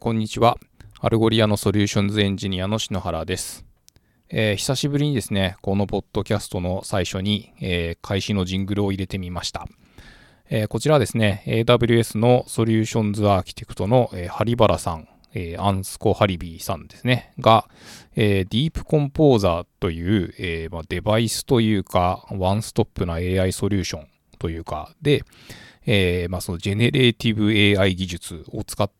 こんにちは。 Algolia の Solutions Engineer の篠原です。えー、久しぶりにですね、このポッドキャストの最初に、えー、開始のジングルを入れてみました。えー、こちらはですね、AWS の Solutions Architect の、えー、ハリバラさん、えー、アンスコ・ハリビーさんですね、が、えー、 DeepComposer という、えーまあ、デバイスというか、 one-stop な AI ソリューションというかで、えーまあ、そのジェネレーティブ AI 技術を使っ、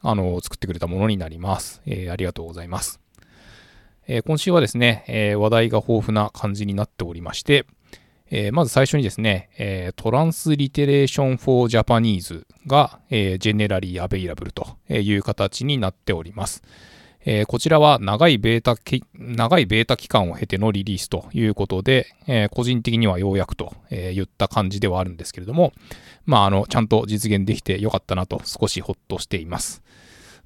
あの、作ってくれたものになります。えー、ありがとうございます。えー、今週はですね、えー、話題が豊富な感じになっておりまして、えー、まず最初にですね、えー、 Transliteration for Japanese が、えー、 generally available という形になっております。えー、こちらは長いベータ長いベータ期間を経てのリリースということで、えー、個人的にはようやくと、え言った感じではあるんですけれども、まあ、あの、ちゃんと実現できてよかったなと少しほっとしています。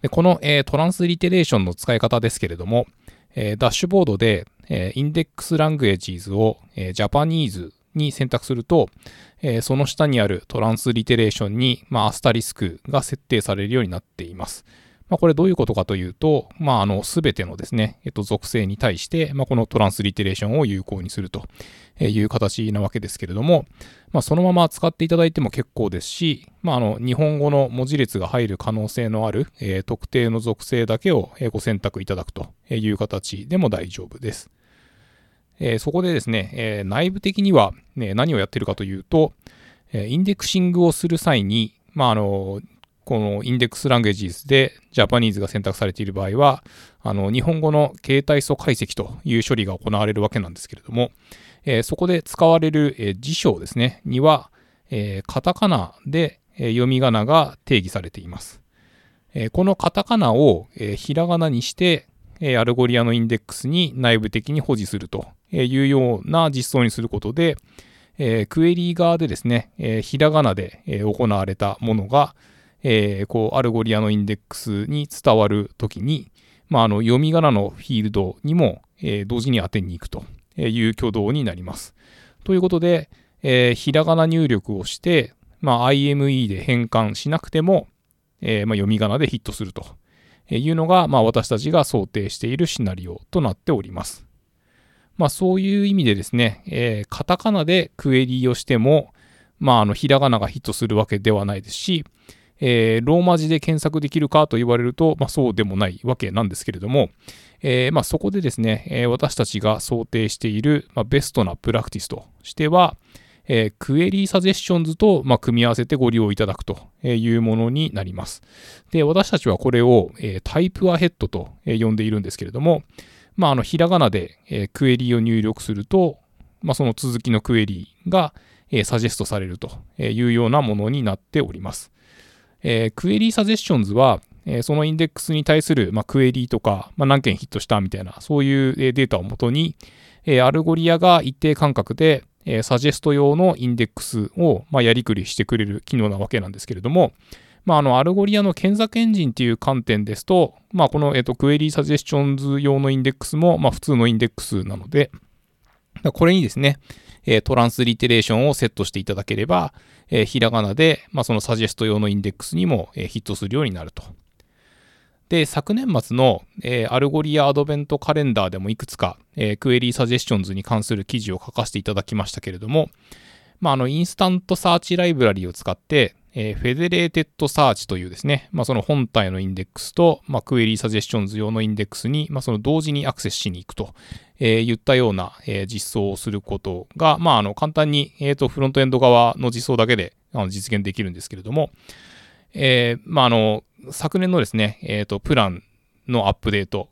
でこの、えー、 transliteration の使い方ですけれども、えー、ダッシュボードで、えー、 index languages を、えー、 Japanese に選択すると、えー、その下にある transliteration に、まあ、アスタリスクが設定されるようになっています。まあ、これどういうことかというと、まあ、あの、すべてのですね、えっと、属性に対して、まあ、この transliteration を有効にするという形なわけですけれども、まあ、そのまま使っていただいても結構ですし、まあ、あの、日本語の文字列が入る可能性のある、えー、特定の属性だけをご選択いただくという形でも大丈夫です。えー、そこでですね、えー、内部的には、ね、何をやってるかというと、えインデクシングをする際に、まあ、あの、このインデックスランゲージズでジャパニーズが選択されている場合は、あの、日本語の形態素解析という処理が行われるわけなんですけれども、えー、そこで使われる、えー、辞書ですね、には、えー、カタカナで、え読み仮名が定義されています。えこのカタカナを、えひらがなにして、え Algolia のインデックスに内部的に保持するというような実装にすることで、えクエリー側でですね、えひらがなで、え行われたものが、えー、こう、 Algolia のインデックスに伝わるときに、まあ、あの、読み仮名のフィールドにも、えー、同時に当てに行くという挙動になります。ということで、えー、ひらがな入力をして、まあ、IME で変換しなくても、えーまあ、読み仮名でヒットするというのが、まあ、私たちが想定しているシナリオとなっております。まあ、そういう意味でですね、えー、カタカナでクエリーをしても、まあ、あの、ひらがながヒットするわけではないですし、えー、ローマ字で検索できるかと言われると、まあ、そうでもないわけなんですけれども、えー、まあ、そこでですね、え、私たちが想定している、まあ、ベストなプラクティスとしては、えー、クエリーサジェッションズと、まあ、組み合わせてご利用いただくというものになります。で、私たちはこれを、えー、タイプアヘッドと呼んでいるんですけれども、まあ、あの、ひらがなで、えー、クエリーを入力すると、まあ、その続きのクエリーが、えー、サジェストされるというようなものになっております。えー、 Query Suggestions は、えー、そのインデックスに対する、まあ、クエリーとか、まあ、何件ヒットしたみたいな、そういうデータをもとに、えー、 Algolia が一定間隔で、えー、サジェスト用のインデックスを、まあ、やりくりしてくれる機能なわけなんですけれども、まあ、あの、 Algolia の検索エンジンっていう観点ですと、まあ、この、えっ、と、 Query Suggestions 用のインデックスも、まあ、普通のインデックスなので、これにですね、え transliteration をセットしていただければ、えひらがなで、まあ、そのサジェスト用のインデックスにも、えヒットするようになると。で、昨年末の、えー、 Algolia Advent Calendar でもいくつか、えー、 Query Suggestions に関する記事を書かせていただきましたけれども、まあ、あの、 InstantSearch ライブラリを使って、えー、 federated search というですね、まあ、その本体のインデックスと、まあ、 Query Suggestions 用のインデックスに、まあ、その同時にアクセスしに行くと、えー、言ったような、えー、実装をすることが、まあ、あの、簡単に、え、ー、と、フロントエンド側の実装だけであの実現できるんですけれども、えー、まあ、あの、昨年のですね、え、ー、と、プランのアップデート、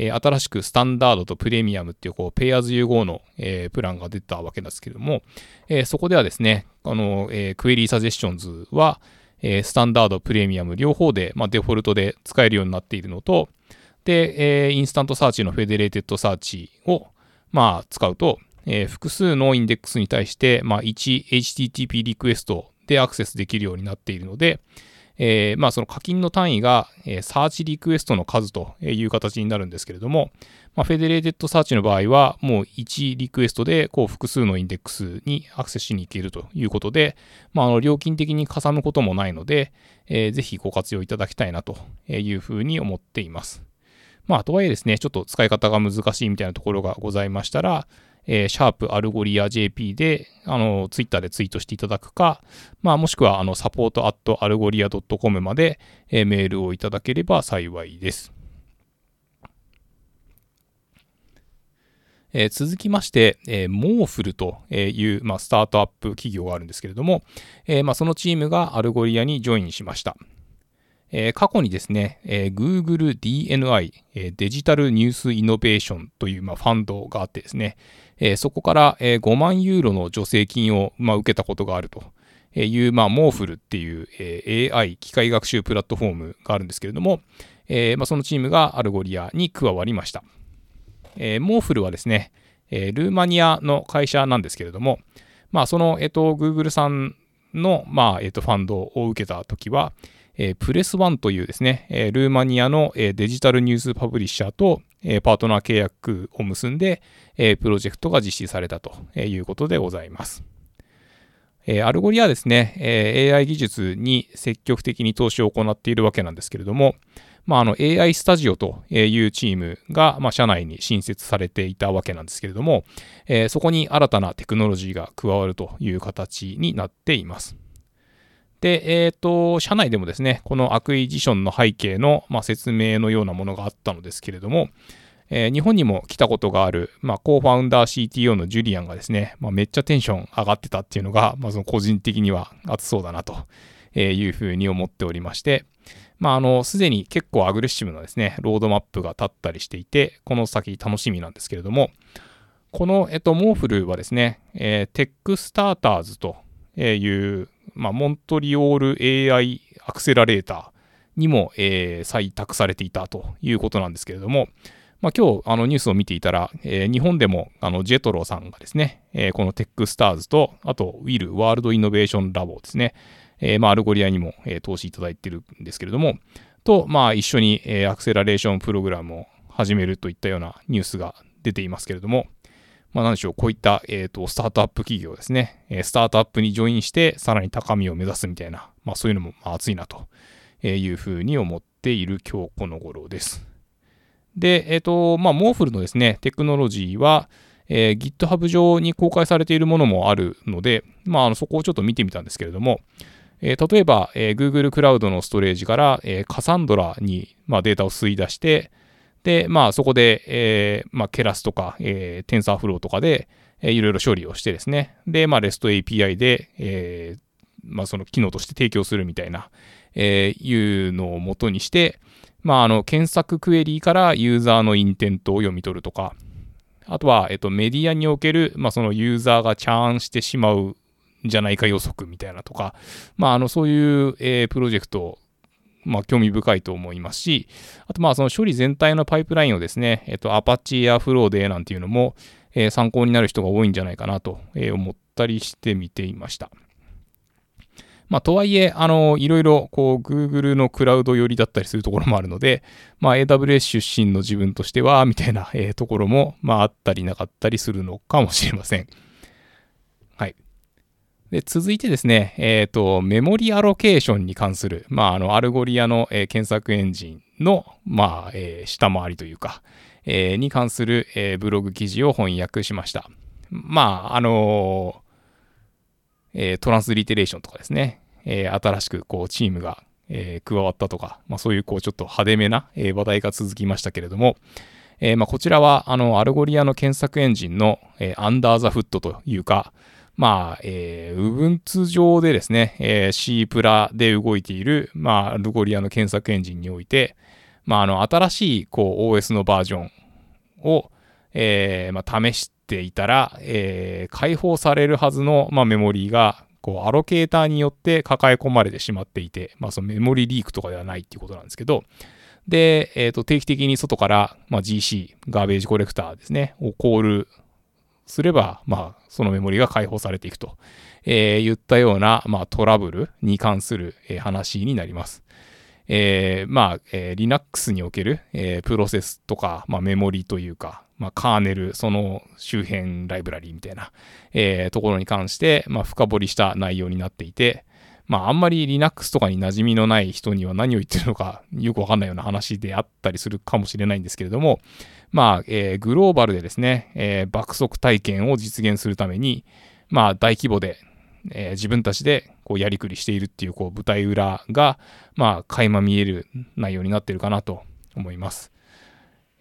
えー、新しくスタンダードとプレミアムっていう、こう、ペイアーズ融合の、えー、プランが出たわけですけれども、えー、そこではですね、あの、え、クエリーサジェッションズは、え、スタンダード、プレミアム両方で、まあ、デフォルトで使えるようになっているのと、で、え、 InstantSearch の federated search を、まあ、使うと、え、複数のインデックスに対して、まあ、1 HTTP リクエストでアクセスできるようになっているので、えー、まあその課金の単位が、えー、 search request の数という形になるんですけれども、まあ、 federated search の場合は、もう1リクエストでこう複数のインデックスにアクセスしに行けるということで、まあ、あの料金的にかさむこともないので、えー、ぜひご活用いただきたいなというふうに思っています。まあ、とはいえですね、ちょっと使い方が難しいみたいなところがございましたら、えー、シャープ Algolia JP で、あの、ツイッターでツイートしていただくか、まあ、もしくは、あの、 support at algolia .com まで、えー、メールをいただければ幸いです。えー、続きまして、えー、 MorphL という、まあ、スタートアップ企業があるんですけれども、えーまあ、そのチームが Algolia にジョインしました。えー、過去にですね、えー、Google DNI、えー、 Digital News Innovation という、まあ、ファンドがあってですね、えー、そこから、えー、5万ユーロの助成金を、まあ、受けたことがあるという、まあ、 MorphL っていう、えー、AI 機械学習プラットフォームがあるんですけれども、えーまあ、そのチームが Algolia に加わりました。えー、 MorphL はですね、えー、ルーマニアの会社なんですけれども、まあ、その、え、ー、と、Google さんの、まあ、え、ー、と、ファンドを受けたときは、えー、 PressOne というですね、え、ルーマニアの、え、 digital news publisher と、え、パートナー契約を結んで、え、プロジェクトが実施されたということでございます。え、 Algolia ですね、え、AI 技術に積極的に投資を行っているわけなんですけれども、まあ、の AI スタジオというチームが、まあ、社内に新設されていたわけなんですけれども、え、そこに新たなテクノロジーが加わるという形になっています。で、えっ、ー、と、社内でもですね、この acquisition の背景の、まあ、説明のようなものがあったのですけれども、えー、日本にも来たことがある、まあ、 co-founder CTO のジュリアンがですね、まあ、めっちゃテンション上がってたっていうのが、まあ、その個人的には熱そうだなというふうに思っておりまして、まあ、あの、すでに結構アグレッシブなですね、ロードマップが立ったりしていて、この先楽しみなんですけれども、この、えっと、 MorphL はですね、えー、 Techstars という、まあ、モントリオール AI アクセラレーターにも、えー、採択されていたということなんですけれども、まあ、今日あのニュースを見ていたら、えー、日本でもあのジェトロさんがですね、えー、この Techstars と、あと WIL World Innovation Lab ですね、えー、まあ、 Algolia にも、えー、投資いただいてるんですけれども、と、まあ、一緒に、えー、アクセラレーションプログラムを始めるといったようなニュースが出ていますけれども、まあ、なんでしょう、こういった、えーと、スタートアップ企業ですね、えスタートアップにジョインして、さらに高みを目指すみたいな、まあ、そういうのも、まあ、熱いなというふうに思っている今日この頃です。で、えっ、と、まあ、 MorphL のですね、テクノロジーは、えー、GitHub 上に公開されているものもあるので、まあ、あのそこをちょっと見てみたんですけれども、えー、例えば、えー、Google クラウドのストレージから、えー、 Cassandra に、まあ、データを吸い出して、で、まあ、そこで、えー、まあ、ケラスとか、えー、TensorFlow とかで、えー、いろいろ処理をしてですね、で、まあ、REST API で、えー、まあ、その機能として提供するみたいな、えー、いうのを元にして、まあ、あの、検索クエリーからユーザーのインテントを読み取るとか、あとは、えっと、メディアにおける、まあ、そのユーザーがチャーンしてしまうんじゃないか予測みたいなとか、まあ、あの、そういう、えー、プロジェクトまあ、興味深いと思いますし、あと、まあ、その処理全体のパイプラインをですね、えっと、Apache や Flow でなんていうのも、えー、参考になる人が多いんじゃないかなと思ったりしてみていました。まあ、とはいえ、あの、いろいろ、こう、Google のクラウド寄りだったりするところもあるので、まあ、AWS 出身の自分としては、みたいな、えー、ところも、まあ、あったりなかったりするのかもしれません。で続いてですね、えっ、ー、と、 memory allocation に関する、まあ、あの、 Algolia の、えー、検索エンジンの、まあ、えー、下回りというか、えー、に関する、えー、ブログ記事を翻訳しました。まあ、あのえー、 transliteration とかですね、えー、新しく、こう、チームが、えー、加わったとか、まあ、そういう、こう、ちょっと派手めな、えー、話題が続きましたけれども、えーまあ、こちらは、あの、 Algolia の検索エンジンの、えー、 under the hood というか、まあ、えー、Ubuntu 上でですね、えー、C プラで動いている、まあ、ルゴリアの検索エンジンにおいて、まあ、あの、新しい、こう、OS のバージョンを、えー、まあ、試していたら、えー、解放されるはずの、まあ、メモリーが、こう、アロケーターによって抱え込まれてしまっていて、まあ、そのメモリリークとかではないっていうことなんですけど、で、えっ、ー、と、定期的に外から、まあ、GC、ガーベージコレクターですね、をコールすれば、まあ、そのメモリが解放されていくと、えー、言ったような、まあ、トラブルに関する、えー、話になります。えー、まあ、えー、Linux における、えー、プロセスとか、まあ、メモリというか、まあ、カーネル、その周辺ライブラリーみたいな、えー、ところに関して、まあ、深掘りした内容になっていて、まあ、あんまり Linux とかに馴染みのない人には何を言ってるのかよくわかんないような話であったりするかもしれないんですけれども、まあ、えー、グローバルでですね、えー、爆速体験を実現するために、まあ、大規模で、えー、自分たちでこうやりくりしているっていうこう舞台裏が、まあ、垣間見える内容になっているかなと思います。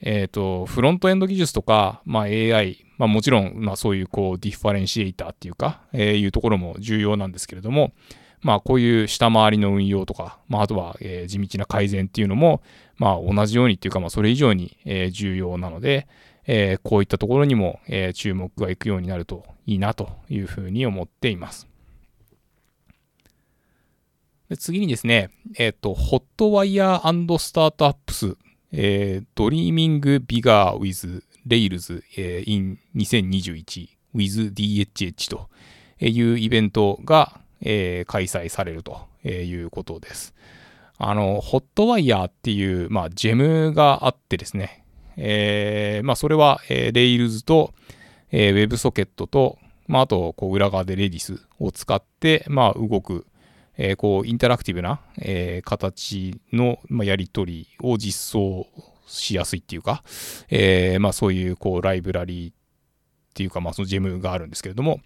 えっ、と、フロントエンド技術とか、まあ、AI、まあ、もちろん、まあ、そういうこうディファレンシエイターっていうか、えー、いうところも重要なんですけれども、まあ、こういう下回りの運用とか、まあ、あとは、えー、地道な改善っていうのも、まあ、同じようにっていうか、まあ、それ以上に、え、重要なので、え、こういったところにも、え、注目がいくようになるといいなというふうに思っています。で次にですね、えっ、ー、と、 Hotwire Startups、えー、 Dreaming Bigger with Rails、えー、in 2021 with DHH というイベントが、えー、開催されるということです。あの、ホットワイヤーっていう、まあ、ジェムがあってですね、えー、まあ、それは、えー、レイルズと、えー、WebSocket と、まあ、あと、こう、裏側で Redis を使って、まあ、動く、えー、こう、インタラクティブな、えー、形の、まあ、やり取りを実装しやすいっていうか、えー、まあ、そういう、こう、ライブラリーっていうか、まあ、そのジェムがあるんですけれども、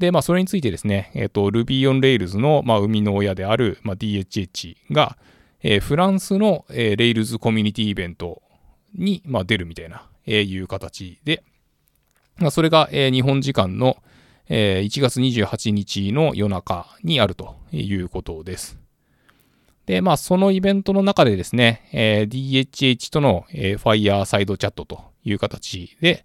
で、まあ、それについてですね、えっ、ー、と、Ruby on Rails の、まあ、生みの親である、まあ、DHH が、えー、フランスの、えー、Rails コミュニティイベントに、まあ、出るみたいな、えー、いう形で、まあ、それが、えー、日本時間の、えー、1月28日の夜中にあるということです。で、まあ、そのイベントの中でですね、えー、DHH との、えー、Fire サイドチャットという形で、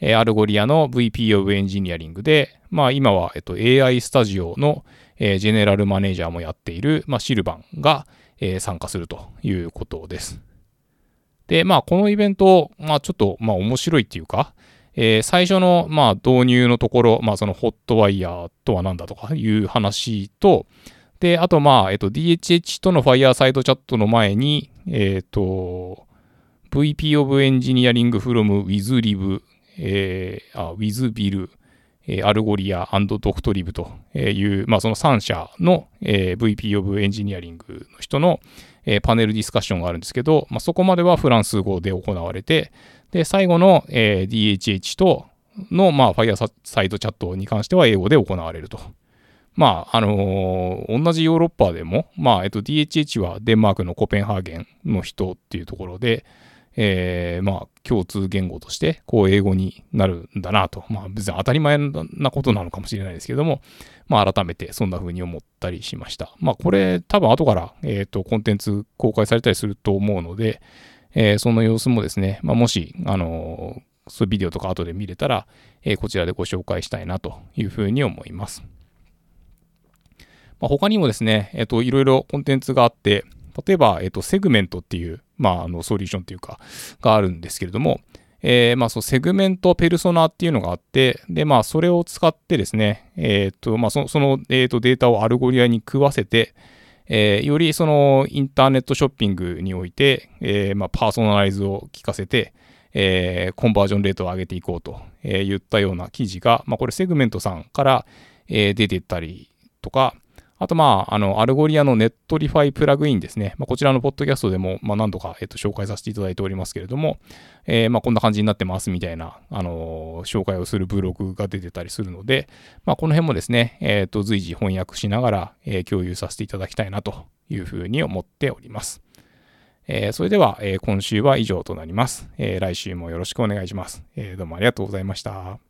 え、 Algolia の VP of Engineering で、まあ、今は、えっと、AI スタジオの、えー、ジェネラルマネージャーもやっている、まあ、シルバンが、えー、参加するということです。で、まあ、このイベント、まあ、ちょっと、まあ、面白いっていうか、えー、最初の、まあ、導入のところ、まあ、そのホットワイヤーとは何だとかいう話と、で、あと、まあ、えっと、DHH との Fire サイドチャットの前に、えっと、VP of Engineering from WithLib えー、あ WithBill、え、 Algolia Doctolib という、まあ、その3社の、え、VP of Engineering の人の、え、パネルディスカッションがあるんですけど、まあ、そこまではフランス語で行われて、で、最後の、え、DHH との、まあ、 Fireside Chat に関しては英語で行われると。まあ、あのー、同じヨーロッパでも、まあ、えっと、DHH はデンマークのコペンハーゲンの人っていうところで、えー、まあ、共通言語として、こう、英語になるんだなと。まあ、別に当たり前なことなのかもしれないですけども、まあ、改めてそんな風に思ったりしました。まあ、これ、多分後から、えっ、ー、と、コンテンツ公開されたりすると思うので、えー、その様子もですね、まあ、もし、あの、そういうビデオとか後で見れたら、えー、こちらでご紹介したいなというふうに思います。まあ、他にもですね、えっ、と、いろいろコンテンツがあって、例えば、えっ、と、 Segment っていう、まあ、あの、ソリューションというか、があるんですけれども、えー、まあ、そう、 Segment Personas っていうのがあって、で、まあ、それを使ってですね、えっ、と、まあ、その、えっ、と、データを Algolia に食わせて、えー、よりそのインターネットショッピングにおいて、えー、まあ、パーソナライズを効かせて、えー、コンバージョンレートを上げていこうと、え言ったような記事が、まあ、これ Segment さんから、え出ていったりとか、あと、まあ、あの、 Algolia の Netlify プラグインですね。まあ、こちらのポッドキャストでも、まあ、何度か、えっと、紹介させていただいておりますけれども、えー、まあ、こんな感じになってますみたいな、あのー、紹介をするブログが出てたりするので、まあ、この辺もですね、えっ、と、随時翻訳しながら、えー、共有させていただきたいなというふうに思っております。えー、それでは、えー、今週は以上となります、えー。来週もよろしくお願いします。えー、どうもありがとうございました。